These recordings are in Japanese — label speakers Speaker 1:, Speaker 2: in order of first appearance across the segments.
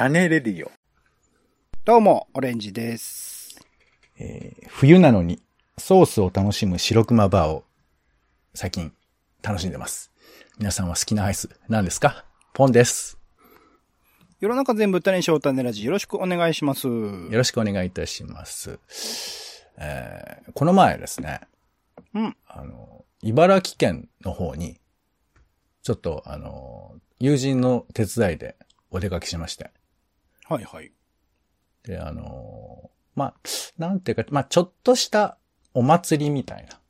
Speaker 1: 種レディオ。
Speaker 2: どうも、オレンジです。
Speaker 3: えー冬なのにソースを楽しむ白熊バーを最近楽しんでます。皆さんは好きなアイス何ですか？ポンです。
Speaker 2: 世の中全部種にしよう種ラジよろしくお願いします。
Speaker 3: よろしくお願いいたします。えーこの前ですね、
Speaker 2: うん。
Speaker 3: あの、茨城県の方に、ちょっとあの、友人の手伝いでお出かけしまして。
Speaker 2: はいはい。
Speaker 3: で、あの、まあ、なんていうか、まあ、ちょっとしたお祭りみたいな。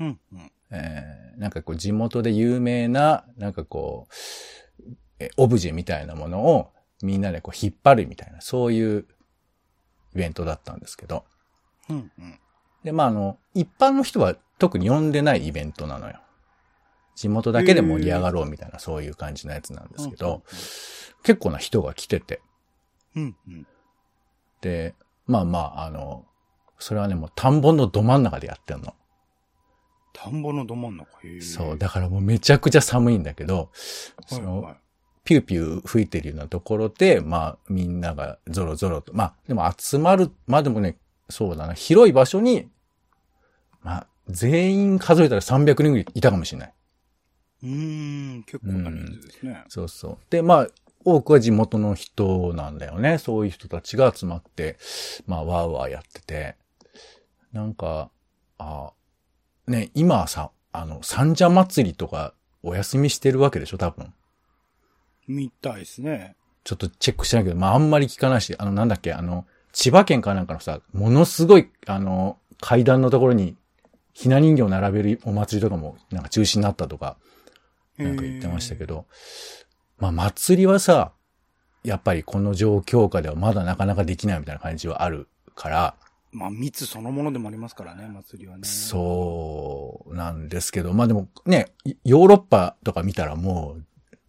Speaker 2: うん、うん。
Speaker 3: えーなんかこう地元で有名な、なんかこう、えオブジェみたいなものをみんなでこう引っ張るみたいな、そういうイベントだったんですけど。
Speaker 2: うん、うん。
Speaker 3: で、まああの、一般の人は特に呼んでないイベントなのよ。地元だけで盛り上がろうみたいな、そういう感じのやつなんですけど、結構な人が来てて。
Speaker 2: うん、うん。
Speaker 3: で、まあまあ、あの、それはね、もう田んぼのど真ん中でやってんの。
Speaker 2: 田んぼのど真ん中？
Speaker 3: そう、だからもうめちゃくちゃ寒いんだけど、その、
Speaker 2: はいはい
Speaker 3: ピューピュー吹いてるようなところで、まあ、みんながゾロゾロと、まあ、でも集まる、まあでもね、そうだな、広い場所に、まあ、全員数えたら300人ぐらいいたかもしれない。
Speaker 2: うーん、結構な人数ですね。
Speaker 3: そうそう。で、まあ、多くは地元の人なんだよね。そういう人たちが集まって、まあ、ワーワーやってて。なんか、あ、ね、今はさ、あの、三社祭りとかお休みしてるわけでしょ、多分。
Speaker 2: 見たいですね。
Speaker 3: ちょっとチェックしてないけど、まあ、あんまり聞かないし、あの、なんだっけ、あの、千葉県かなんかのさ、ものすごい、あの、階段のところに、ひな人形を並べるお祭りとかも、なんか中止になったとか、なんか言ってましたけど、まあ、祭りはさ、やっぱりこの状況下ではまだなかなかできないみたいな感じはあるから、
Speaker 2: まあ、密そのものでもありますからね、祭りはね。
Speaker 3: そうなんですけど、まあでもね、ヨーロッパとか見たらも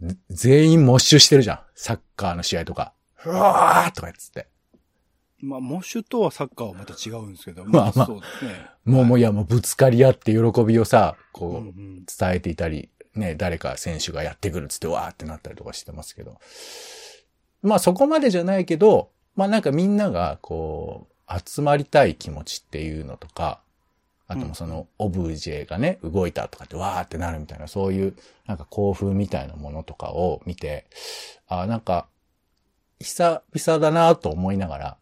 Speaker 3: う、全員モッシュしてるじゃん。サッカーの試合とか。ふわーとかやっつって。
Speaker 2: まあ、モッシュとはサッカーはまた違うんですけど、
Speaker 3: まあまあ
Speaker 2: そうですね。
Speaker 3: もう、もういや、もうぶつかり合って喜びをさ、
Speaker 2: うん
Speaker 3: こう、
Speaker 2: うん
Speaker 3: 伝えていたり、ね、誰か選手がやってくるっつってわーってなったりとかしてますけど。まあそこまでじゃないけど、まあなんかみんながこう、集まりたい気持ちっていうのとか、あともそのオブジェがね、動いたとかってわーってなるみたいな、そういうなんか興奮みたいなものとかを見て、あなんか、久々だなと思いながら、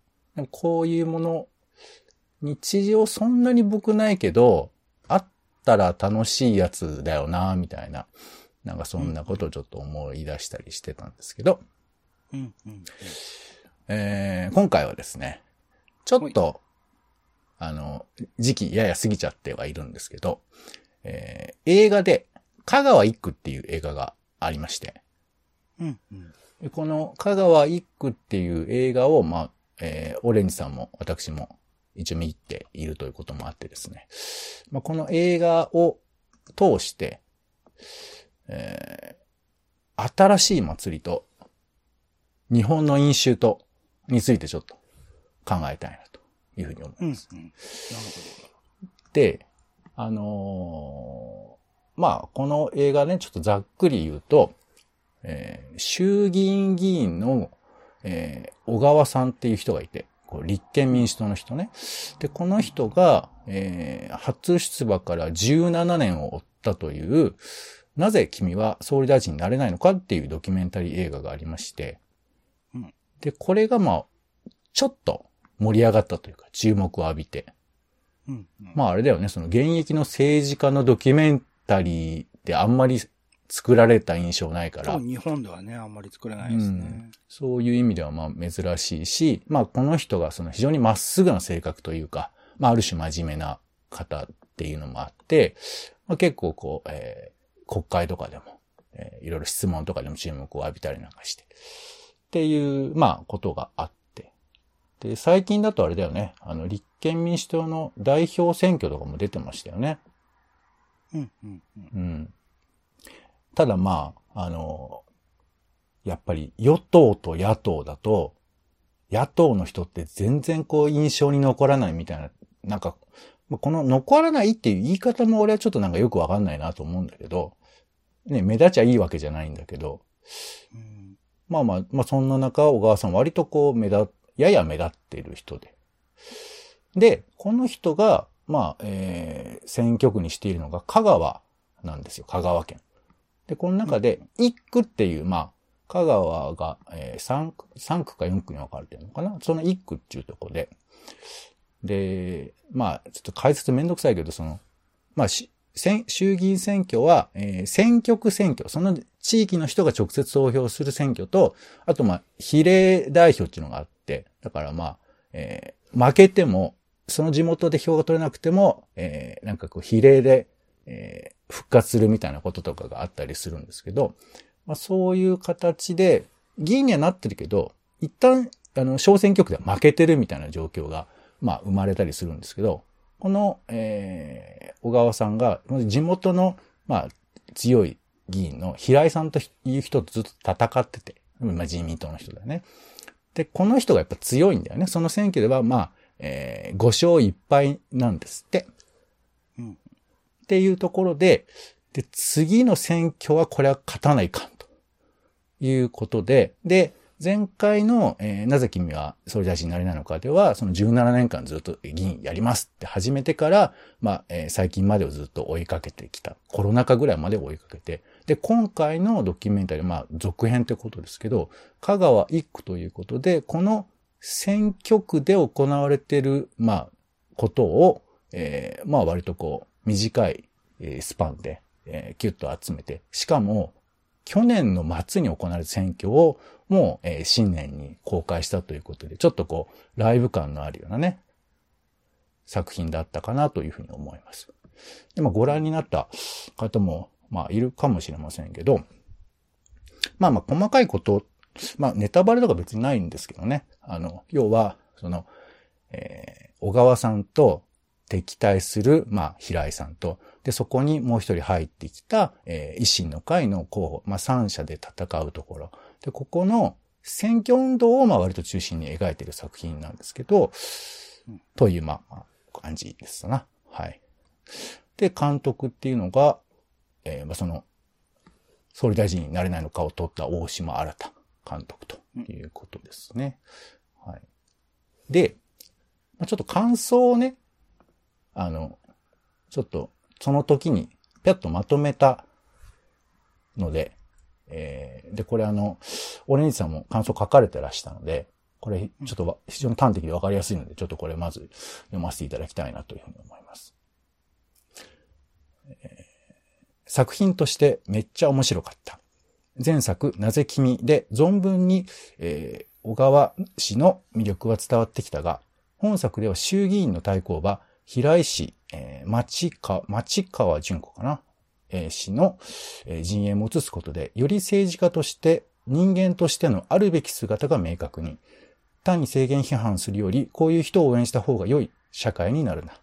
Speaker 3: こういうもの、日常そんなに僕ないけど、あったら楽しいやつだよな、みたいな。なんかそんなことをちょっと思い出したりしてたんですけど、
Speaker 2: うん、うん。
Speaker 3: えー今回はですね、ちょっと、あの、時期やや過ぎちゃってはいるんですけど、えー映画で、香川一区っていう映画がありまして、
Speaker 2: うん、うん。
Speaker 3: でこの香川一区っていう映画を、まあ、えーオレンジさんも私も一応見ているということもあってですね。まあ、この映画を通して、えー新しい祭りと日本の飲酒とについてちょっと考えたいなというふうに思い
Speaker 2: うん、うん。なる
Speaker 3: ます。
Speaker 2: ほ
Speaker 3: で、あのーまあ、この映画ね、ちょっとざっくり言うと、えー衆議院議員の、えー小川さんっていう人がいて、こう立憲民主党の人ね。で、この人が、えー初出馬から17年を追ったという、なぜ君は総理大臣になれないのかっていうドキュメンタリー映画がありまして、
Speaker 2: うん
Speaker 3: で、これがまあ、ちょっと盛り上がったというか、注目を浴びて、
Speaker 2: ど。うん、うん。
Speaker 3: まああれだよね、その現役の政治家のドキュメンタリーってあんまり作られた印象ないから
Speaker 2: 日本ではね、あんまり作れないですね。
Speaker 3: そういう意味ではまあ珍しいし、まあこの人がその非常にまっすぐな性格というか、まあある種真面目な方っていうのもあって、まあ、結構こう、えー国会とかでも、えーいろいろ質問とかでも注目を浴びたりなんかして、っていう、まあことがあって。で、最近だとあれだよね、あの立憲民主党の代表選挙とかも出てましたよね。
Speaker 2: うん、うん、うん。
Speaker 3: うん。ただまあ、あの、やっぱり与党と野党だと、野党の人って全然こう印象に残らないみたいな、なんか、まあこの残らないっていう言い方も俺はちょっとなんかよくわかんないなと思うんだけど、ね、目立ちゃいいわけじゃないんだけど、
Speaker 2: うん
Speaker 3: まあまあ、まあそんな中、小川さん割とこう目立、やや目立っている人で。で、この人が、まあ、えー、選挙区にしているのが香川なんですよ。香川県。で、この中で、一区っていう、まあ、香川が、えー、3区、3区か4区に分かれてるのかな？その一区っていうところで。で、まあ、ちょっと解説めんどくさいけど、その、まあ、衆議院選挙は、えー、選挙区選挙、その地域の人が直接投票する選挙と、あと、まあ、比例代表っていうのがあって、だからまあ、えー、負けても、その地元で票が取れなくても、えー、なんかこう、比例で、えー、復活するみたいなこととかがあったりするんですけど、まあ、そういう形で、議員にはなってるけど、一旦、あの、小選挙区では負けてるみたいな状況が、まあ、生まれたりするんですけど、この、えー、小川さんが、地元の、まあ、強い議員の平井さんという人とずっと戦ってて、まあ、自民党の人だよね。で、この人がやっぱ強いんだよね。その選挙では、まあ、えー、5勝1敗なんですって。っていうところで、で、次の選挙はこれは勝たないかんということで、で、前回の、えー、なぜ君は総理大臣になれないのかでは、その17年間ずっと議員やりますって始めてから、まあ、えー、最近までをずっと追いかけてきた。コロナ禍ぐらいまで追いかけて。で、今回のドキュメンタリー、まあ、続編ってことですけど、香川一区ということで、この選挙区で行われている、まあ、ことを、えー、まあ割とこう、短いスパンで、えー、キュッと集めて、しかも、去年の末に行われた選挙を、もう、えー、新年に公開したということで、ちょっとこう、ライブ感のあるようなね、作品だったかなというふうに思います。で、まあ、ご覧になった方も、まあ、いるかもしれませんけど、まあまあ、細かいこと、まあ、ネタバレとか別にないんですけどね。あの、要は、その、えー、小川さんと敵対する、まあ、平井さんと、で、そこにもう一人入ってきた、えー、維新の会の候補、まあ、三者で戦うところ。で、ここの選挙運動を、まあ、割と中心に描いている作品なんですけど、という、まあ、まあ、感じですな。はい。で、監督っていうのが、えー、まあ、その、総理大臣になれないのかを取った大島新監督ということですね。はい。で、まあ、ちょっと感想をね、あの、ちょっとその時に、ぴゃっとまとめたので、えー、で、これあの、オレンジさんも感想書かれてらしたので、これ、ちょっと非常に端的でわかりやすいので、ちょっとこれまず読ませていただきたいなというふうに思います。えー、作品としてめっちゃ面白かった。前作、なぜ君で存分に、えー、小川氏の魅力は伝わってきたが、本作では衆議院の対抗馬、平井氏、えー、町か、町川淳子かな、えー、氏の、えー、陣営も移すことで、より政治家として人間としてのあるべき姿が明確に、単に制限批判するより、こういう人を応援した方が良い社会になるな。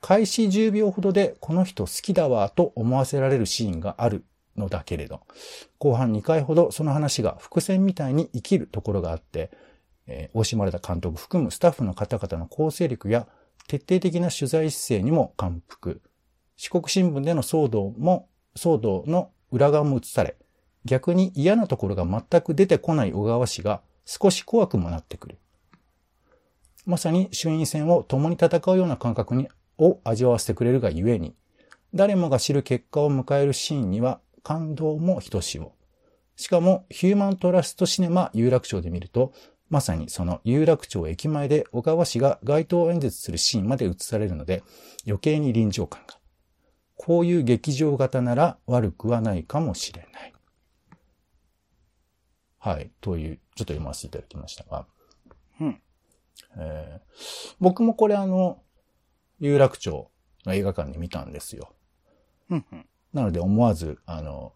Speaker 3: 開始10秒ほどでこの人好きだわと思わせられるシーンがあるのだけれど、後半2回ほどその話が伏線みたいに生きるところがあって、えー、大島れた監督含むスタッフの方々の構成力や徹底的な取材姿勢にも感服。四国新聞での騒動も、騒動の裏側も映され、逆に嫌なところが全く出てこない小川氏が少し怖くもなってくる。まさに衆院選を共に戦うような感覚にを味わわせてくれるがゆえに、誰もが知る結果を迎えるシーンには感動もひとしお。しかも、ヒューマントラストシネマ有楽町で見ると、まさにその有楽町駅前で小川氏が街頭演説するシーンまで映されるので、余計に臨場感が。こういう劇場型なら悪くはないかもしれない。はい。という、ちょっと読ませていただきましたが。
Speaker 2: うん。
Speaker 3: えー、僕もこれあの、有楽町の映画館で見たんですよ。
Speaker 2: うんうん。
Speaker 3: なので思わず、あの、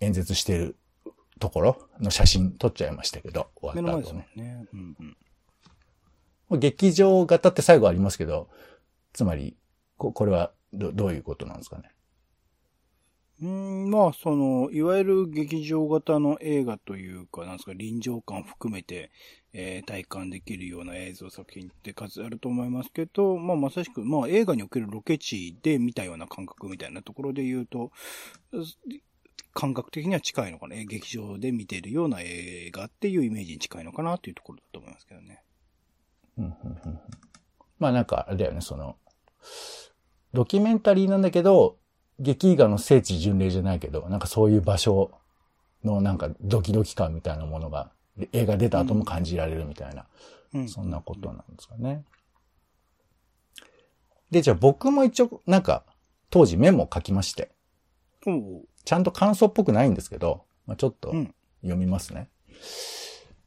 Speaker 3: 演説してるところの写真撮っちゃいましたけど、
Speaker 2: 終わった後ね。ねうん
Speaker 3: うん、劇場型って最後ありますけど、つまり、ここれはどどういうことなんですかね？
Speaker 2: うん、まあ、その、いわゆる劇場型の映画というか、なんですか、臨場感含めて、えー、体感できるような映像作品って数あると思いますけど、まあ、まさしく、まあ、映画におけるロケ地で見たような感覚みたいなところで言うと、感覚的には近いのかな？劇場で見てるような映画っていうイメージに近いのかなっていうところだと思いますけどね。
Speaker 3: うんうんうんまあなんか、あれだよね、その、ドキュメンタリーなんだけど、劇画の聖地巡礼じゃないけど、なんかそういう場所のなんかドキドキ感みたいなものが、映画出た後も感じられるみたいな、
Speaker 2: うん。
Speaker 3: そんなことなんですかね。で、じゃあ僕も一応、なんか、当時メモ書きまして、ちゃんと感想っぽくないんですけど、まあ、ちょっと
Speaker 2: うん
Speaker 3: 読みますね。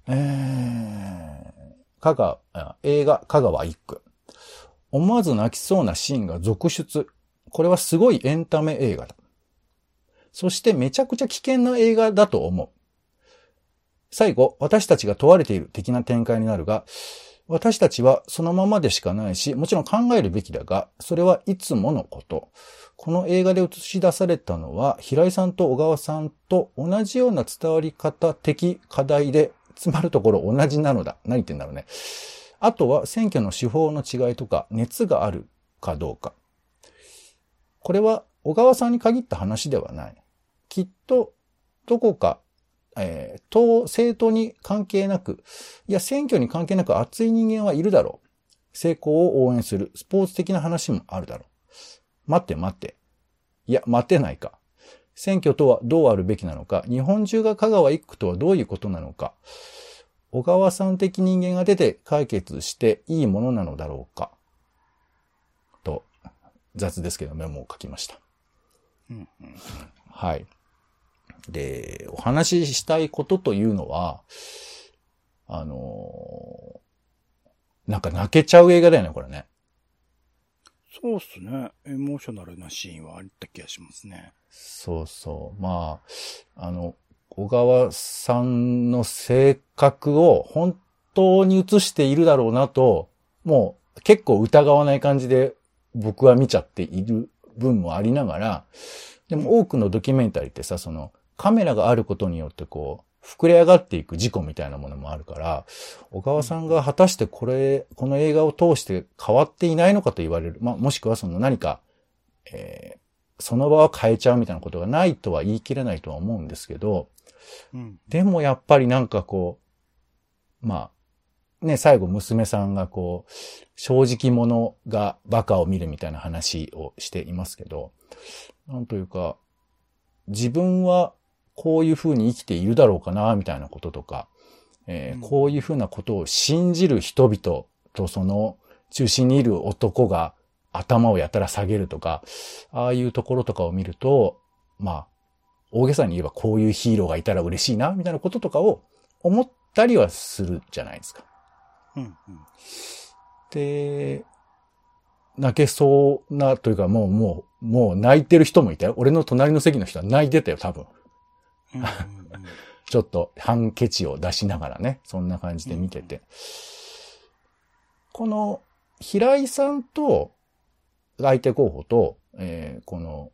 Speaker 3: えー、香川、あ映画、香川一区。思わず泣きそうなシーンが続出。これはすごいエンタメ映画だ。そしてめちゃくちゃ危険な映画だと思う。最後、私たちが問われている的な展開になるが、私たちはそのままでしかないし、もちろん考えるべきだが、それはいつものこと。この映画で映し出されたのは、平井さんと小川さんと同じような伝わり方的課題で、つまるところ同じなのだ。何言ってんだろうね。あとは選挙の手法の違いとか、熱があるかどうか。これは小川さんに限った話ではない。きっと、どこか、えー、党、政党に関係なく、いや、選挙に関係なく熱い人間はいるだろう。成功を応援する、スポーツ的な話もあるだろう。待って待って。いや、待てないか。選挙とはどうあるべきなのか、日本中が香川一区とはどういうことなのか、小川さん的人間が出て解決していいものなのだろうか。と、雑ですけどメモを書きました。
Speaker 2: うんうん
Speaker 3: はい。で、お話ししたいことというのは、あのーなんか泣けちゃう映画だよね、これね。
Speaker 2: そうっすね。エモーショナルなシーンはあった気がしますね。
Speaker 3: そうそう。まあ、あの、小川さんの性格を本当に映しているだろうなと、もう結構疑わない感じで僕は見ちゃっている分もありながら、でも多くのドキュメンタリーってさ、そのカメラがあることによってこう、膨れ上がっていく事故みたいなものもあるから、小川さんが果たしてこれ、この映画を通して変わっていないのかと言われる。まあ、もしくはその何か、えーその場は変えちゃうみたいなことがないとは言い切れないとは思うんですけど、
Speaker 2: うん。
Speaker 3: でもやっぱりなんかこう、まあ、ね、最後娘さんがこう、正直者がバカを見るみたいな話をしていますけど、なんというか、自分はこういう風に生きているだろうかな、みたいなこととか、えー
Speaker 2: うん
Speaker 3: こういう風なことを信じる人々とその中心にいる男が頭をやたら下げるとか、ああいうところとかを見ると、まあ、大げさに言えばこういうヒーローがいたら嬉しいな、みたいなこととかを思ったりはするじゃないですか。
Speaker 2: うん。うん。
Speaker 3: で、泣けそうな、というかもう、もう、もう泣いてる人もいたよ。俺の隣の席の人は泣いてたよ、多分。
Speaker 2: うんうんうん
Speaker 3: ちょっとハンケチを出しながらね、そんな感じで見てて。この、平井さんと、相手候補と、えーこの、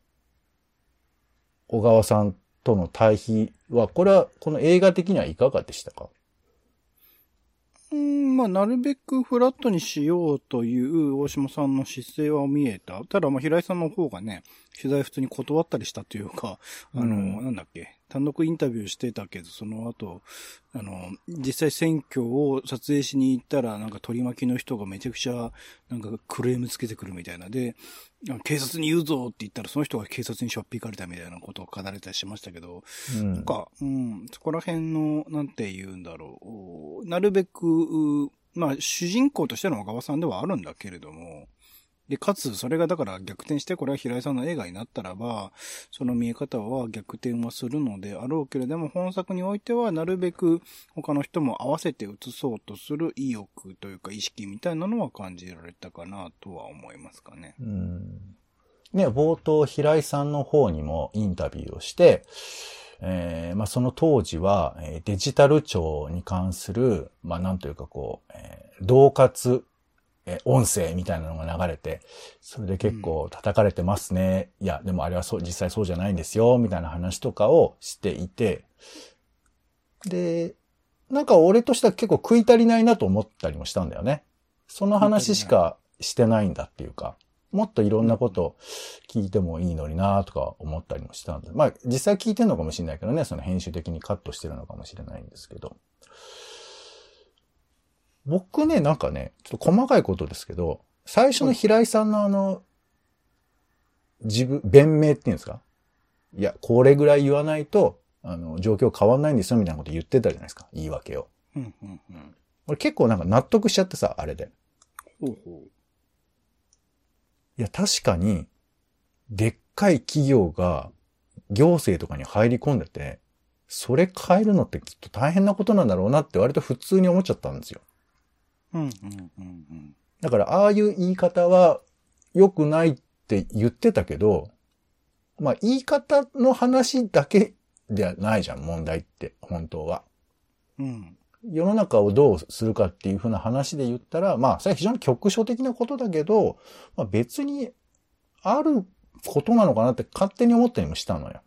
Speaker 3: 小川さんとの対比は、これは、この映画的にはいかがでしたか？
Speaker 2: うん、まあ、なるべくフラットにしようという大島さんの姿勢は見えた。ただ、まあ、平井さんの方がね、取材普通に断ったりしたというか、あの、
Speaker 3: うん
Speaker 2: なんだっけ、単独インタビューしてたけど、その後、あの、実際選挙を撮影しに行ったら、なんか取り巻きの人がめちゃくちゃ、なんかクレームつけてくるみたいな。で、あ警察に言うぞって言ったら、その人が警察にしょっぴかれたみたいなことを語られたりしましたけど、
Speaker 3: うん
Speaker 2: なんか、うん、そこら辺の、なんて言うんだろう。なるべく、うまあ、主人公としての小川さんではあるんだけれども、で、かつ、それがだから逆転して、これは平井さんの映画になったらば、その見え方は逆転はするのであろうけれども、本作においては、なるべく他の人も合わせて映そうとする意欲というか意識みたいなのは感じられたかなとは思いますかね。
Speaker 3: うんね、冒頭、平井さんの方にもインタビューをして、えーまあ、その当時は、デジタル庁に関する、まあ、なんというかこう、えー同活、えー音声みたいなのが流れて、それで結構叩かれてますね。いや、でもあれはそう、実際そうじゃないんですよ、みたいな話とかをしていて、で、なんか俺としては結構食い足りないなと思ったりもしたんだよね。その話しかしてないんだっていうか、もっといろんなこと聞いてもいいのになとか思ったりもしたんで。まあ実際聞いてんのかもしれないけどね、その編集的にカットしてるのかもしれないんですけど。僕ね、なんかね、ちょっと細かいことですけど、最初の平井さんのあの、自分、弁明っていうんですか？いや、これぐらい言わないと、あの、状況変わんないんですよ、みたいなこと言ってたじゃないですか。言い訳を。
Speaker 2: うん、うん、うん。
Speaker 3: 俺結構なんか納得しちゃってさ、あれで。
Speaker 2: ほうほ
Speaker 3: いや、確かに、でっかい企業が行政とかに入り込んでて、それ変えるのってきっと大変なことなんだろうなって割と普通に思っちゃったんですよ。
Speaker 2: う。うん、うん、うん、うん。
Speaker 3: だから、ああいう言い方は良くないって言ってたけど、まあ、言い方の話だけではないじゃん、問題って、本当は。
Speaker 2: うん。
Speaker 3: 世の中をどうするかっていう風な話で言ったら、まあ、それは非常に局所的なことだけど、まあ別にあることなのかなって勝手に思ったりもしたのよ。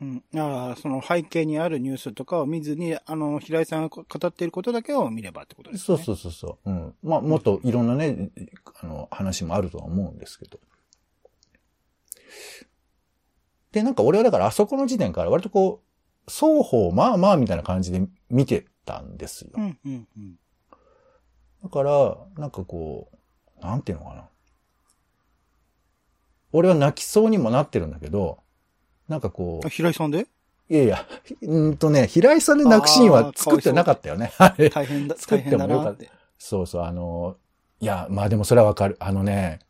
Speaker 2: うん。ああ、その背景にあるニュースとかを見ずに、あの、平井さんが語っていることだけを見ればってことですね。
Speaker 3: そうそうそうそう。うん。まあ、もっといろんなね、あの、話もあるとは思うんですけど。で、なんか俺はだからあそこの時点から割とこう、双方まあまあみたいな感じで見てたんですよ。
Speaker 2: うん、うん、うん。
Speaker 3: だから、なんかこう、なんていうのかな。俺は泣きそうにもなってるんだけど、なんかこ
Speaker 2: あ平井さんで？
Speaker 3: う、いやいや、うんとね、平井さんで泣くシーンは作ってなかったよね。あれ
Speaker 2: 大変だ、
Speaker 3: 作ってもよかっ
Speaker 2: たて。
Speaker 3: そうそう、あの、いや、まあでもそれはわかる。あのね、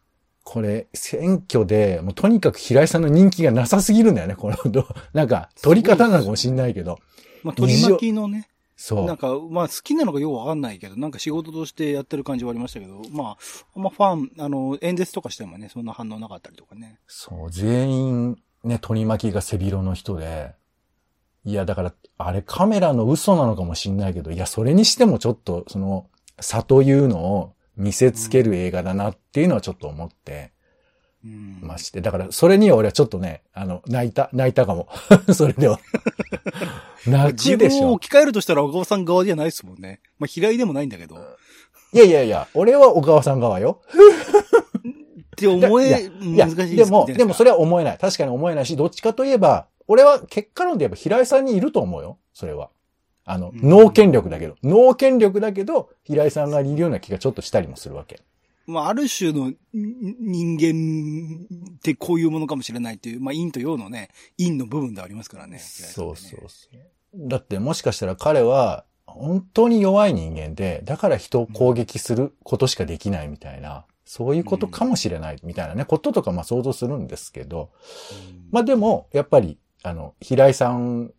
Speaker 3: これ、選挙で、もうとにかく平井さんの人気がなさすぎるんだよね、この、どなんか、取り方なのかもしんないけど。
Speaker 2: まあ、取り巻きのね、
Speaker 3: そう。
Speaker 2: なんか、まあ、好きなのかよくわかんないけど、なんか仕事としてやってる感じはありましたけど、まあ、あんまファン、あの、演説とかしてもね、そんな反応なかったりとかね。
Speaker 3: そう、全員、ね、取り巻きが背広の人で、いや、だから、あれカメラの嘘なのかもしんないけど、いや、それにしてもちょっと、その、差というのを見せつける映画だなっていうのはちょっと思って
Speaker 2: うん。
Speaker 3: まして。だから、それには俺はちょっとね、あの、泣いた、泣いたかも。それでは。泣
Speaker 2: 自
Speaker 3: くでしょ
Speaker 2: 分を置。き換えるとしたら小川さん側じゃないですもんね。まあ、平井でもないんだけど。っ
Speaker 3: いやいやいや、俺は小川さん側よ。
Speaker 2: て思え、難しい
Speaker 3: でも、でもそ
Speaker 2: れ、
Speaker 3: れは思えない。確かに思えないし、どっちかといえば、俺は結果論で言えば平井さんにいると思うよ。それは。あの、
Speaker 2: うん
Speaker 3: 脳権力だけど。脳権力だけど、平井さんがいるような気がちょっとしたりもするわけ。
Speaker 2: まあ、ある種のん人間ってこういうものかもしれないっていう、まあ、陰と陽のね、陰の部分ではありますからね。
Speaker 3: そうそうそう。だってもしかしたら彼は、本当に弱い人間で、だから人を攻撃することしかできないみたいな、そういうことかもしれないみたいなね、こととかまあ想像するんですけど、
Speaker 2: うん
Speaker 3: まあでも、やっぱり、あの、平井さん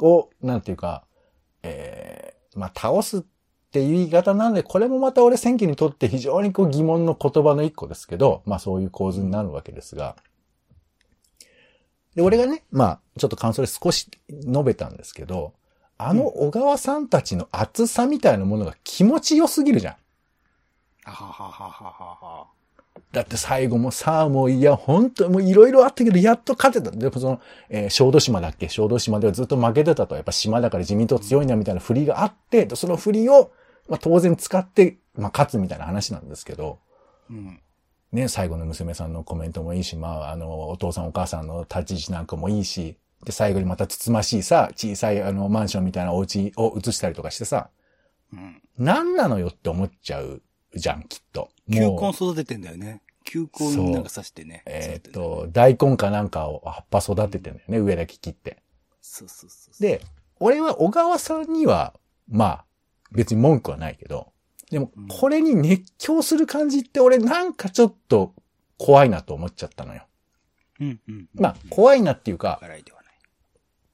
Speaker 3: を、なんていうか、えー、まあ倒すっていう言い方なんで、これもまた俺選挙にとって非常にこう疑問の言葉の一個ですけど、まあそういう構図になるわけですが、で、俺がね、まあ、ちょっと感想で少し述べたんですけど、あの小川さんたちの熱さみたいなものが気持ちよすぎるじゃん。
Speaker 2: あはははははは。
Speaker 3: だって最後もさあもういや、本当もういろいろあったけど、やっと勝てた。でもその、えー小豆島だっけ？小豆島ではずっと負けてたと。やっぱ島だから自民党強いなみたいな振りがあって、その振りを、まあ当然使って、まあ勝つみたいな話なんですけど、
Speaker 2: うん。
Speaker 3: ね、最後の娘さんのコメントもいいし、まああの、お父さんお母さんの立ち位置なんかもいいし、で、最後にまたつつましいさ、小さいあの、マンションみたいなお家を移したりとかしてさ、
Speaker 2: うん。
Speaker 3: 何なのよって思っちゃうじゃん、きっと。
Speaker 2: 球根育ててんだよね。球根になんか刺してね。
Speaker 3: えーっと、大根かなんかを葉っぱ育ててんだよね、上だけ切って。
Speaker 2: そうそうそう。
Speaker 3: で、俺は小川さんには、まあ、別に文句はないけど、でも
Speaker 2: うん、
Speaker 3: これに熱狂する感じって俺なんかちょっと怖いなと思っちゃったのよ。
Speaker 2: うんうん。
Speaker 3: まあ、怖いなっていうか、
Speaker 2: 笑いではない。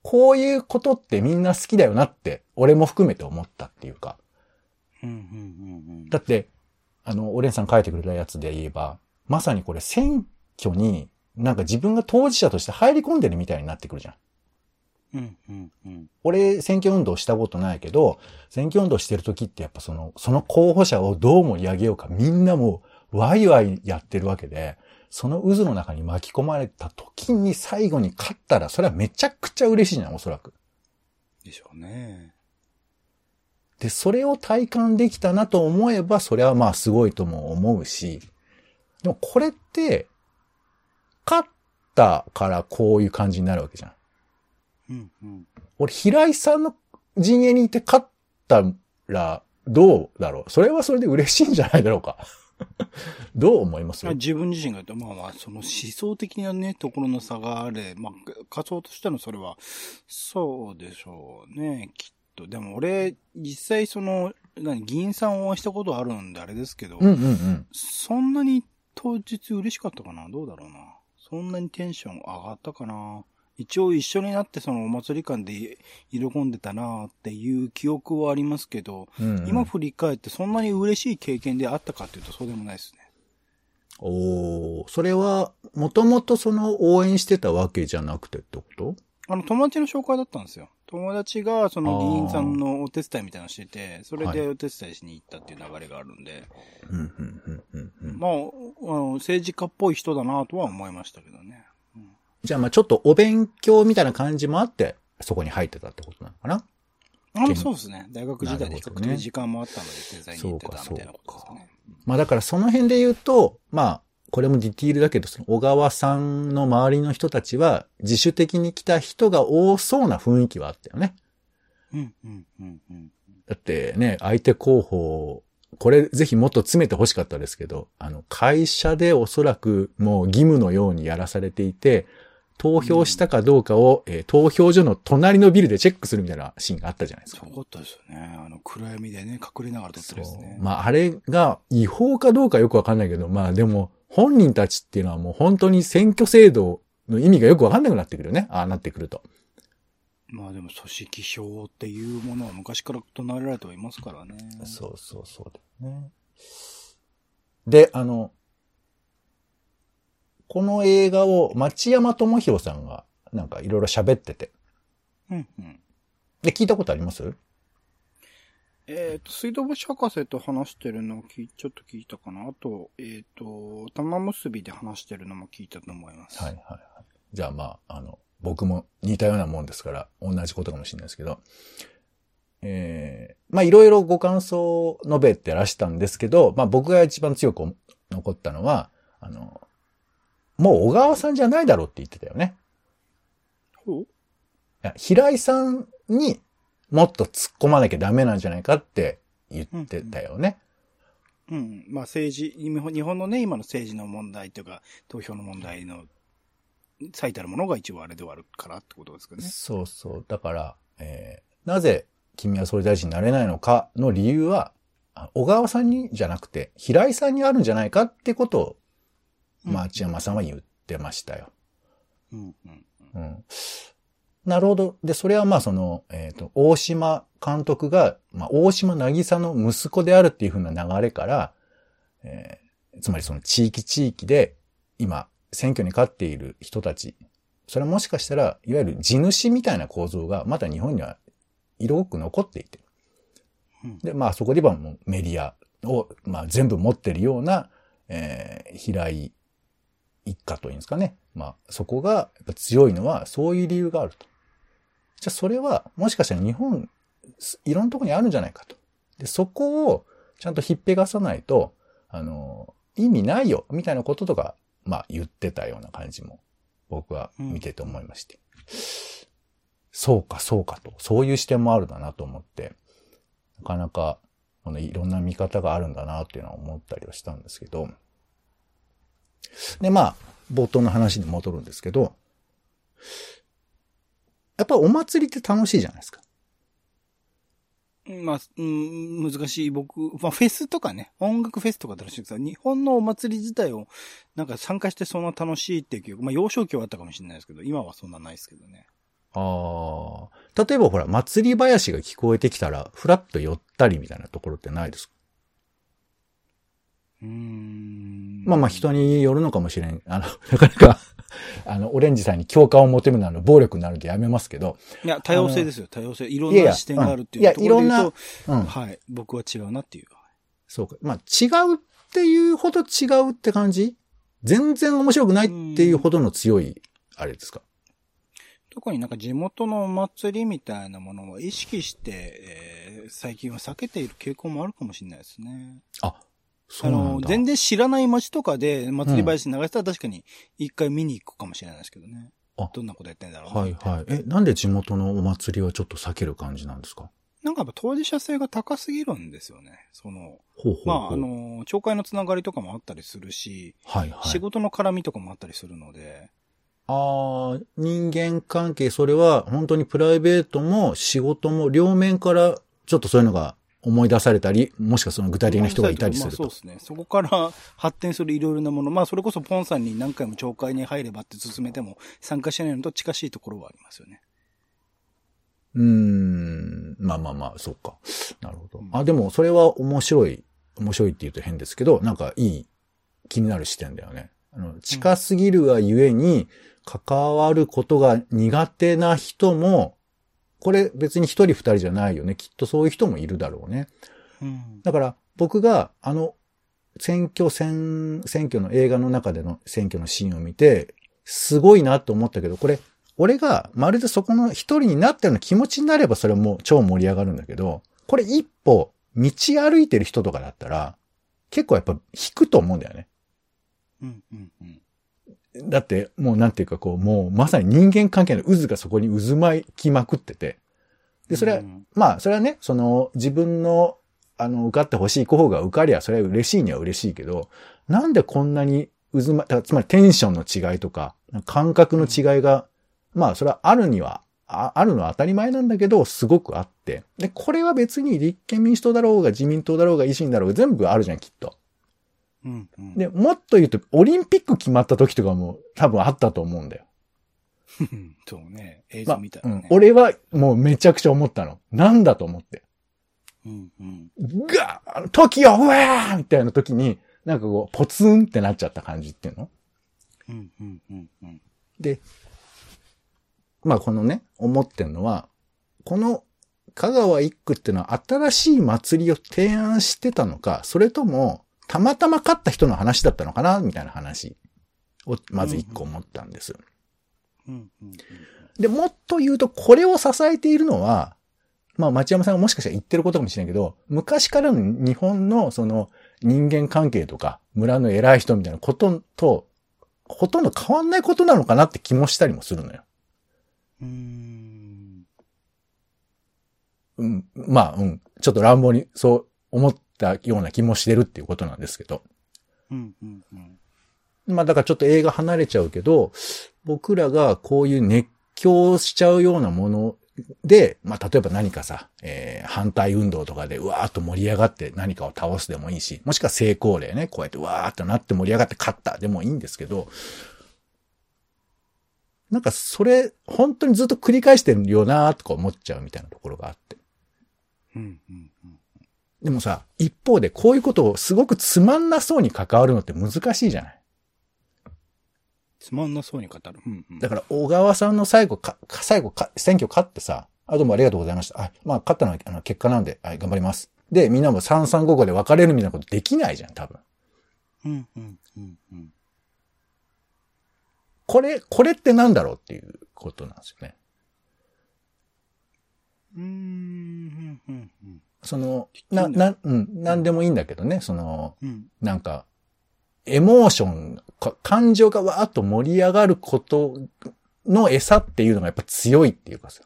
Speaker 3: こういうことってみんな好きだよなって、俺も含めて思ったっていうか。
Speaker 2: うんうんうんうん。
Speaker 3: だって、あの、オレンさん書いてくれたやつで言えば、まさにこれ選挙になんか自分が当事者として入り込んでるみたいになってくるじゃん。
Speaker 2: うんうんうん。
Speaker 3: 俺、選挙運動したことないけど、選挙運動してる時ってやっぱその、その候補者をどう盛り上げようか、みんなもう、ワイワイやってるわけで、その渦の中に巻き込まれた時に最後に勝ったら、それはめちゃくちゃ嬉しいじゃん、おそらく。
Speaker 2: でしょうね。
Speaker 3: で、それを体感できたなと思えば、それはまあすごいとも思うし、でもこれって、勝ったからこういう感じになるわけじゃん。
Speaker 2: うんうん。
Speaker 3: 俺、平井さんの陣営にいて勝ったら、どうだろう？それはそれで嬉しいんじゃないだろうか どう思います？
Speaker 2: まあ自分自身が、まあまあ、その思想的なね、ところの差があれ、まあ、仮想としてのそれは、そうでしょうね、きっと。でも俺、実際その、何、議員さんを応援したことあるんであれですけど、
Speaker 3: うんうんうん。
Speaker 2: そんなに当日嬉しかったかな？どうだろうな？そんなにテンション上がったかな？一応一緒になってそのお祭り館で喜んでたなっていう記憶はありますけど、
Speaker 3: うんうん
Speaker 2: 今振り返ってそんなに嬉しい経験であったかっていうとそうでもないですね。
Speaker 3: おーそれは、もともとその応援してたわけじゃなくてってこと？
Speaker 2: あの、友達の紹介だったんですよ。友達が、その議員さんのお手伝いみたいなのしてて、それでお手伝いしに行ったっていう流れがあるんで、
Speaker 3: うん、うん、うん、うんうん。
Speaker 2: まあ、あの政治家っぽい人だなとは思いましたけどね。
Speaker 3: じゃあまあちょっとお勉強みたいな感じもあって、そこに入ってたってことなのかな？
Speaker 2: あの、そうですね。大学時代で比較的時間もあったので、デザインに行ってたみたいなことですかね。
Speaker 3: まあだからその辺で言うと、まあ、これもディティールだけど、その小川さんの周りの人たちは、自主的に来た人が多そうな雰囲気はあったよね。
Speaker 2: うん、うん、うん、うん。
Speaker 3: だってね、相手候補、これぜひもっと詰めて欲しかったですけど、あの、会社でおそらくもう義務のようにやらされていて、投票したかどうかを、えー投票所の隣のビルでチェックするみたいなシーンがあったじゃないですか。
Speaker 2: すごかったですよね。あの、暗闇でね、隠れながら撮ってるですね。
Speaker 3: まあ、あれが違法かどうかよくわかんないけど、まあでも、本人たちっていうのはもう本当に選挙制度の意味がよくわかんなくなってくるよね。ああなってくると。
Speaker 2: まあでも、組織票っていうものは昔から唱えられてはいますからね。
Speaker 3: そうそうそうだよね。で、あの、この映画を町山智博さんがなんかいろいろ喋ってて。
Speaker 2: うん、うん。
Speaker 3: で、聞いたことあります？
Speaker 2: えっ、と、水道橋博士と話してるのをちょっと聞いたかな。あと、えっ、と、玉結びで話してるのも聞いたと思います。
Speaker 3: はいはいはい。じゃあまあ、あの、僕も似たようなもんですから、同じことかもしれないですけど、えー、まあいろいろご感想を述べてらしたんですけど、まあ僕が一番強く残ったのは、あの、もう小川さんじゃないだろうって言ってたよね。
Speaker 2: ほう
Speaker 3: いや平井さんにもっと突っ込まなきゃダメなんじゃないかって言ってたよね。
Speaker 2: うん。まあ政治、日本のね、今の政治の問題というか、投票の問題の最たるものが一応あれではあるからってことですかね。
Speaker 3: そうそう。だから、えーなぜ君は総理大臣になれないのかの理由は、あ小川さんにじゃなくて、平井さんにあるんじゃないかってことを、
Speaker 2: うん
Speaker 3: 町山さんは言ってましたよ。
Speaker 2: うん、うん。
Speaker 3: うん。なるほど。で、それはまあその、えっ、と、大島監督が、まあ、大島渚の息子であるっていう風な流れから、えーつまりその地域地域で、今、選挙に勝っている人たち、それはもしかしたら、いわゆる地主みたいな構造が、まだ日本には色濃く残っていて。
Speaker 2: うん
Speaker 3: で、まあそこで言えばもうメディアを、まあ全部持ってるような、えー平井一家というんですかね。まあそこが強いのはそういう理由があると。じゃあそれはもしかしたら日本、すいろんなところにあるんじゃないかと。で、そこをちゃんとひっぺがさないと、あの、意味ないよ、みたいなこととか、まあ言ってたような感じも僕は見てて思いまして。そうか、そうかと。そういう視点もあるんだなと思って、なかなか、このいろんな見方があるんだなっていうのは思ったりはしたんですけど。で、まあ、冒頭の話に戻るんですけど、やっぱお祭りって楽しいじゃないですか。
Speaker 2: まあ、うん、難しい。僕、まあ、フェスとかね、音楽フェスとか楽しいです日本のお祭り自体を、なんか参加してそんな楽しいっていう記憶、まあ、幼少期はあったかもしれないですけど、今はそんなないですけどね。
Speaker 3: ああ。例えばほら、祭り林が聞こえてきたら、ふらっと寄ったりみたいなところってないですか？
Speaker 2: うーん。
Speaker 3: まあまあ人によるのかもしれん。あの、なかなか、あの、オレンジさんに共感を求めるのは暴力になるんでやめますけど。
Speaker 2: いや、多様性ですよ、多様性。いろん
Speaker 3: いやいや
Speaker 2: な視点があるって
Speaker 3: うんいや
Speaker 2: いうところで言うと、
Speaker 3: いろんなうん。
Speaker 2: はい、僕は違うなっていう。
Speaker 3: そうか。まあ違うっていうほど違うって感じ？全然面白くないっていうほどの強い、あれですか？
Speaker 2: 特になんか地元のお祭りみたいなものを意識して、えー最近は避けている傾向もあるかもしれないですね。あ
Speaker 3: そ。
Speaker 2: の、全然知らない街とかで祭り林流したら確かに一回見に行くかもしれないですけどね。
Speaker 3: あ
Speaker 2: どんなことやってんだろうな
Speaker 3: はいはい。え、なんで地元のお祭りはちょっと避ける感じなんですか？
Speaker 2: なんかやっぱ当事者性が高すぎるんですよね。その、
Speaker 3: ほうほうほう。
Speaker 2: まあ、あ、の、町会のつながりとかもあったりするし、
Speaker 3: はいはい。
Speaker 2: 仕事の絡みとかもあったりするので、
Speaker 3: ああ、人間関係、それは本当にプライベートも仕事も両面からちょっとそういうのが思い出されたり、もしくはその具体的な人がいたりすると
Speaker 2: まあそうで。すね。そこから発展するいろいろなもの。まあそれこそポンさんに何回も町会に入ればって進めても参加しないのと近しいところはありますよね。
Speaker 3: うーん。まあまあまあ、そうか。なるほど
Speaker 2: うん。
Speaker 3: あ、でもそれは面白い。面白いって言うと変ですけど、なんかいい、気になる視点だよね。あの、近すぎるがゆえに、関わることが苦手な人も、これ別に一人二人じゃないよね。きっとそういう人もいるだろうね。
Speaker 2: うん。
Speaker 3: だから僕があの選挙戦、選挙の映画の中での選挙のシーンを見て、すごいなと思ったけど、これ、俺がまるでそこの一人になったような気持ちになればそれはもう超盛り上がるんだけど、これ一歩道歩いてる人とかだったら、結構やっぱ引くと思うんだよね。
Speaker 2: うん。うん。うん。
Speaker 3: だってもうなんていうかこう、もうまさに人間関係の渦がそこに渦巻きまくってて。で、それは
Speaker 2: うん
Speaker 3: まあ、それはね、その、自分の、あの、受かってほしい候補が受かりゃ、それは嬉しいには嬉しいけど、なんでこんなに渦ま、だつまりテンションの違いとか、感覚の違いが、まあ、それはあるには、ああるのは当たり前なんだけど、すごくあって。で、これは別に立憲民主党だろうが、自民党だろうが、維新だろうが、全部あるじゃん、きっと。
Speaker 2: うん。うん。
Speaker 3: で、もっと言うと、オリンピック決まった時とかも多分あったと思うんだよ。
Speaker 2: そうね。映
Speaker 3: まあ
Speaker 2: 像みたいなね。
Speaker 3: うん、俺はもうめちゃくちゃ思ったの。なんだと思って。
Speaker 2: うん。うん。
Speaker 3: ガー時をうわーみたいな時に、なんかこう、ポツンってなっちゃった感じっていうの？
Speaker 2: うん。うん。うん。うん。
Speaker 3: で、まあこのね、思ってんのは、この香川一区っていうのは新しい祭りを提案してたのか、それとも、たまたま勝った人の話だったのかなみたいな話を、まず一個思ったんです。で、もっと言うと、これを支えているのは、まあ、町山さんがもしかしたら言ってることかもしれないけど、昔からの日本のその人間関係とか、村の偉い人みたいなことと、ほとんど変わんないことなのかなって気もしたりもするのよ。
Speaker 2: うん。
Speaker 3: うん、まあ、うん。ちょっと乱暴にそう思ったような気もしてるっていうことなんですけど。
Speaker 2: うん。うん。うん。
Speaker 3: まあ、だからちょっと映画離れちゃうけど、僕らがこういう熱狂しちゃうようなもので、まあ、例えば何かさ、えー反対運動とかでうわーっと盛り上がって何かを倒すでもいいし、もしくは成功例ね、こうやってうわーっとなって盛り上がって勝ったでもいいんですけど、なんかそれ、本当にずっと繰り返してるよなーとか思っちゃうみたいなところがあって。
Speaker 2: うん。うん。うん。
Speaker 3: でもさ、一方でこういうことをすごくつまんなそうに関わるのって難しいじゃない？
Speaker 2: つまんなそうに語る。うん。うん。
Speaker 3: だから、小川さんの最後か、か最後か、選挙勝ってさ、あ、どうもありがとうございました。あ、まあ、勝ったのは、あの、結果なんで、はい、頑張ります。で、みんなも三三五五で別れるみたいなことできないじゃん、多分。
Speaker 2: うん。うん。うん。うん。
Speaker 3: これ、これってなんだろうっていうことなんですよね。
Speaker 2: うーん。うん。うん。うん。
Speaker 3: その、な、な、うん、なんでもいいんだけどね、その、
Speaker 2: うん。
Speaker 3: なんか、エモーション、か感情がわーっと盛り上がることの餌っていうのがやっぱ強いっていうかさ、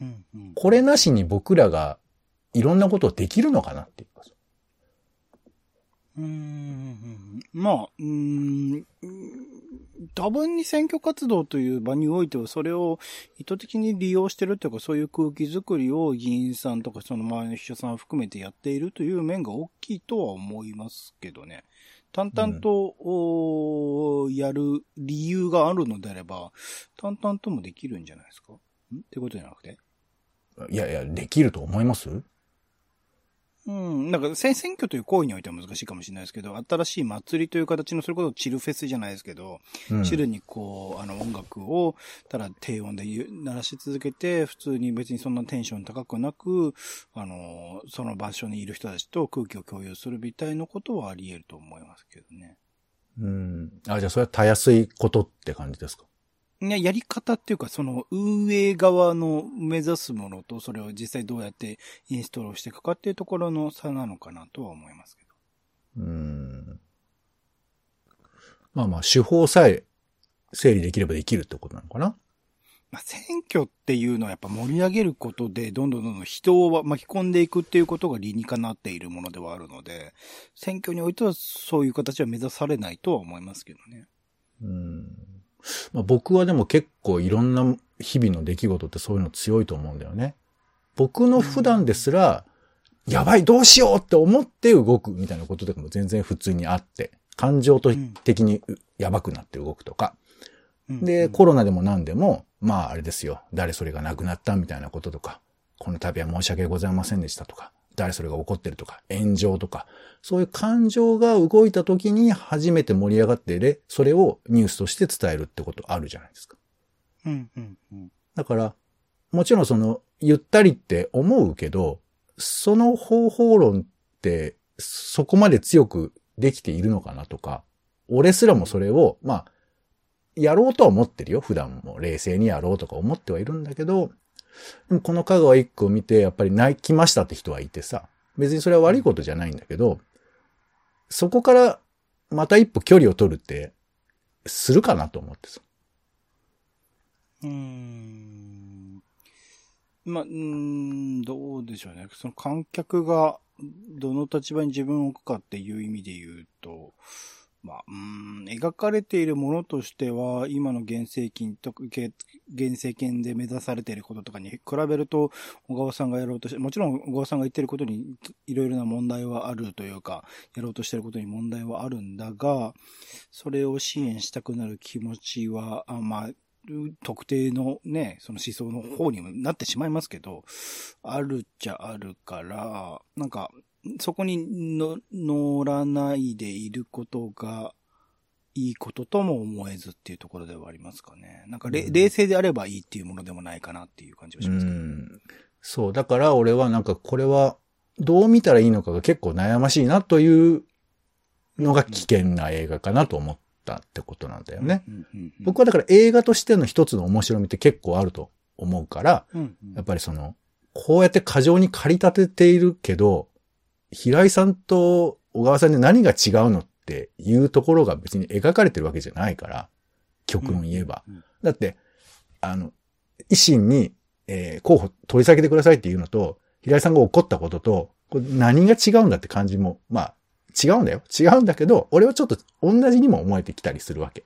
Speaker 2: うん。うん。
Speaker 3: これなしに僕らがいろんなことをできるのかなっていうかさ。
Speaker 2: うーん。まあ、うーん。多分に選挙活動という場においては、それを意図的に利用してるというか、そういう空気づくりを議員さんとかその周りの秘書さん含めてやっているという面が大きいとは思いますけどね。淡々と、おーやる理由があるのであれば、淡々ともできるんじゃないですか？ん？ってことじゃなくて？
Speaker 3: いやいや、できると思います？
Speaker 2: うん。なんか、選選挙という行為においては難しいかもしれないですけど、新しい祭りという形の、それこそチルフェスじゃないですけど、
Speaker 3: うん
Speaker 2: チルにこう、あの音楽を、ただ低音で鳴らし続けて、普通に別にそんなテンション高くなく、あの、その場所にいる人たちと空気を共有するみたいなことはあり得ると思いますけどね。
Speaker 3: うん。あ、じゃあそれはたやすいことって感じですか？
Speaker 2: いや、やり方っていうか、その運営側の目指すものと、それを実際どうやってインストールしていくかっていうところの差なのかなとは思いますけど。
Speaker 3: うん。まあまあ、手法さえ整理できればできるってことなのかな
Speaker 2: まあ、選挙っていうのはやっぱ盛り上げることで、どんどんどんどん人を巻き込んでいくっていうことが理にかなっているものではあるので、選挙においてはそういう形は目指されないとは思いますけどね。
Speaker 3: うん。まあ、僕はでも結構いろんな日々の出来事ってそういうの強いと思うんだよね。僕の普段ですら、やばい、どうしようって思って動くみたいなこととかも全然普通にあって、感情と的にやばくなって動くとか。
Speaker 2: うん。
Speaker 3: で、
Speaker 2: うん。
Speaker 3: コロナでも何でも、まああれですよ、誰それが亡くなったみたいなこととか、この度は申し訳ございませんでしたとか、誰それが怒ってるとか、炎上とか、そういう感情が動いた時に初めて盛り上がってで、それをニュースとして伝えるってことあるじゃないですか。
Speaker 2: うんうんうん
Speaker 3: だから、もちろんその、ゆったりって思うけど、その方法論って、そこまで強くできているのかなとか、俺すらもそれを、まあ、やろうとは思ってるよ。普段も冷静にやろうとか思ってはいるんだけど、でもこの香川一区を見て、やっぱり泣きましたって人はいてさ、別にそれは悪いことじゃないんだけど、そこからまた一歩距離を取るって、するかなと思ってさ。
Speaker 2: うーん。まあ、うーん、どうでしょうね。その観客がどの立場に自分を置くかっていう意味で言うと、まあ、うん、描かれているものとしては、今の現政権と、現政権で目指されていることとかに比べると、小川さんがやろうとして、もちろん小川さんが言ってることにいろいろな問題はあるというか、やろうとしてることに問題はあるんだが、それを支援したくなる気持ちは、あまあ、特定のね、その思想の方にもなってしまいますけど、あるっちゃあるから、なんか、そこにの乗らないでいることが、いいこととも思えずっていうところではありますかね。なんかれ、
Speaker 3: うん
Speaker 2: 冷静であればいいっていうものでもないかなっていう感じがし
Speaker 3: う
Speaker 2: ますけど。
Speaker 3: ん。そう。だから俺はなんかこれはどう見たらいいのかが結構悩ましいなというのが危険な映画かなと思ったってことなんだよね。僕はだから映画としての一つの面白みって結構あると思うから、
Speaker 2: うんうん
Speaker 3: やっぱりその、こうやって過剰に駆り立てているけど、平井さんと小川さんで何が違うのっていうところが別に描かれてるわけじゃないから、極論言えば。
Speaker 2: うんうん
Speaker 3: だって、あの、維新に、えー候補取り下げてくださいっていうのと、平井さんが怒ったことと、これ何が違うんだって感じも、まあ、違うんだよ。違うんだけど、俺はちょっと同じにも思えてきたりするわけ。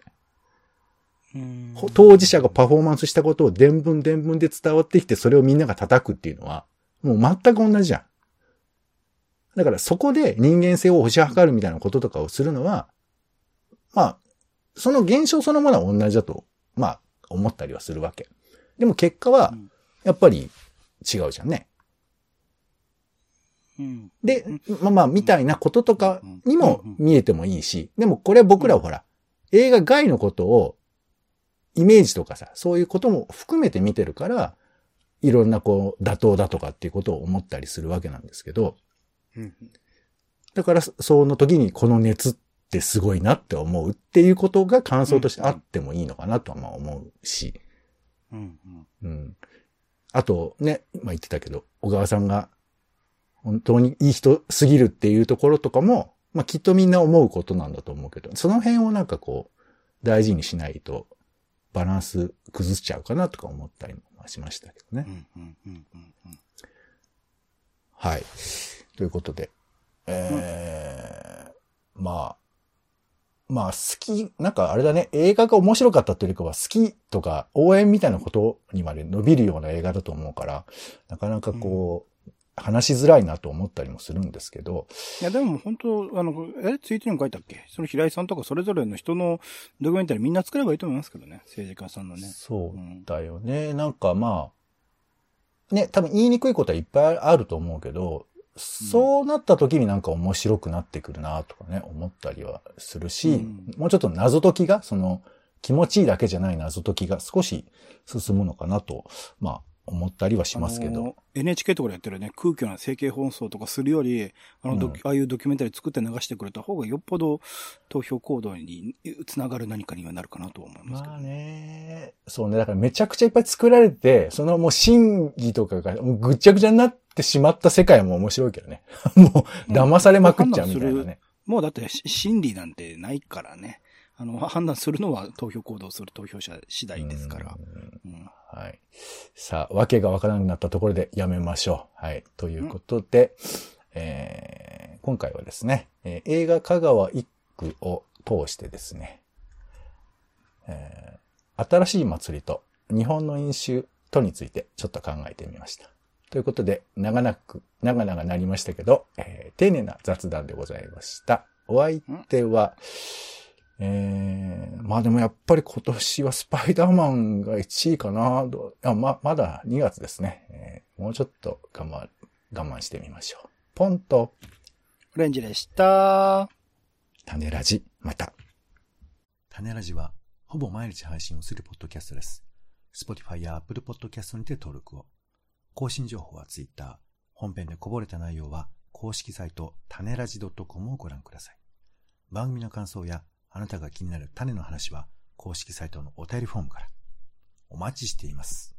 Speaker 3: 当事者がパフォーマンスしたことを伝聞伝聞で伝わってきて、それをみんなが叩くっていうのは、もう全く同じじゃん。だからそこで人間性を推し量るみたいなこととかをするのは、まあ、その現象そのものは同じだと、まあ、思ったりはするわけ。でも結果は
Speaker 2: うん、
Speaker 3: やっぱり違うじゃんね。
Speaker 2: うん。
Speaker 3: で、まあまあ、みたいなこととかにも
Speaker 2: うん。
Speaker 3: 見えてもいいし、でもこれは僕らはほら、映画外のことを、イメージとかさ、そういうことも含めて見てるから、いろんなこう、妥当だとかっていうことを思ったりするわけなんですけど、
Speaker 2: うん
Speaker 3: だから、その時にこの熱ってすごいなって思うっていうことが感想としてあってもいいのかなとはまあ思うし、
Speaker 2: うんうん
Speaker 3: うん。あとね、まあ言ってたけど、小川さんが本当にいい人すぎるっていうところとかも、まあきっとみんな思うことなんだと思うけど、その辺をなんかこう、大事にしないとバランス崩しちゃうかなとか思ったりもしましたけどね。はい。ということで、えー、まあ、まあ好き、なんかあれだね、映画が面白かったというよりかは好きとか応援みたいなことにまで伸びるような映画だと思うから、なかなかこう、話しづらいなと思ったりもするんですけど、
Speaker 2: いや、でも本当、あの、え、ツイートにも書いたっけ？その平井さんとかそれぞれの人のドキュメンタリーみんな作ればいいと思いますけどね。政治家さんのね。
Speaker 3: そうだよね。なんかまあ、ね、多分言いにくいことはいっぱいあると思うけど、そうなった時になんか面白くなってくるなとかね、思ったりはするし、
Speaker 2: うん。
Speaker 3: もうちょっと謎解きが、その気持ちいいだけじゃない謎解きが少し進むのかなと、まあ思ったりはしますけど。
Speaker 2: NHK とかでやってるね、空虚な整形放送とかするより、あの
Speaker 3: うん
Speaker 2: ああいうドキュメンタリー作って流してくれた方がよっぽど投票行動につながる何かにはなるかなとは思いますけど。
Speaker 3: まあね。そうね。だからめちゃくちゃいっぱい作られて、そのもう審議とかがぐっちゃぐちゃになってしまった世界も面白いけどね。もう騙されまくっちゃうみたいなね。
Speaker 2: もうだってし心理なんてないからね。あの、判断するのは投票行動する投票者次第ですから。うん
Speaker 3: はい。さあ、わけがわからなくなったところでやめましょう。はい。ということで、えー今回はですね、えー映画香川一区を通してですね、えー新しい祭りと日本の飲酒とについてちょっと考えてみました。ということで、長々く、長々なりましたけど、えー丁寧な雑談でございました。お相手は、えー、まあでもやっぱり今年はスパイダーマンが1位かな。あま、まだ2月ですね。えーもうちょっと我慢、我慢してみましょう。ポンと、
Speaker 2: オレンジでした。
Speaker 3: 種ラジ、また。
Speaker 1: 種ラジは、ほぼ毎日配信をするポッドキャストです。Spotify や Apple Podcast にて登録を。更新情報は Twitter。本編でこぼれた内容は、公式サイト、種ラジ .com をご覧ください。番組の感想や、あなたが気になる種の話は公式サイトのお便りフォームからお待ちしています。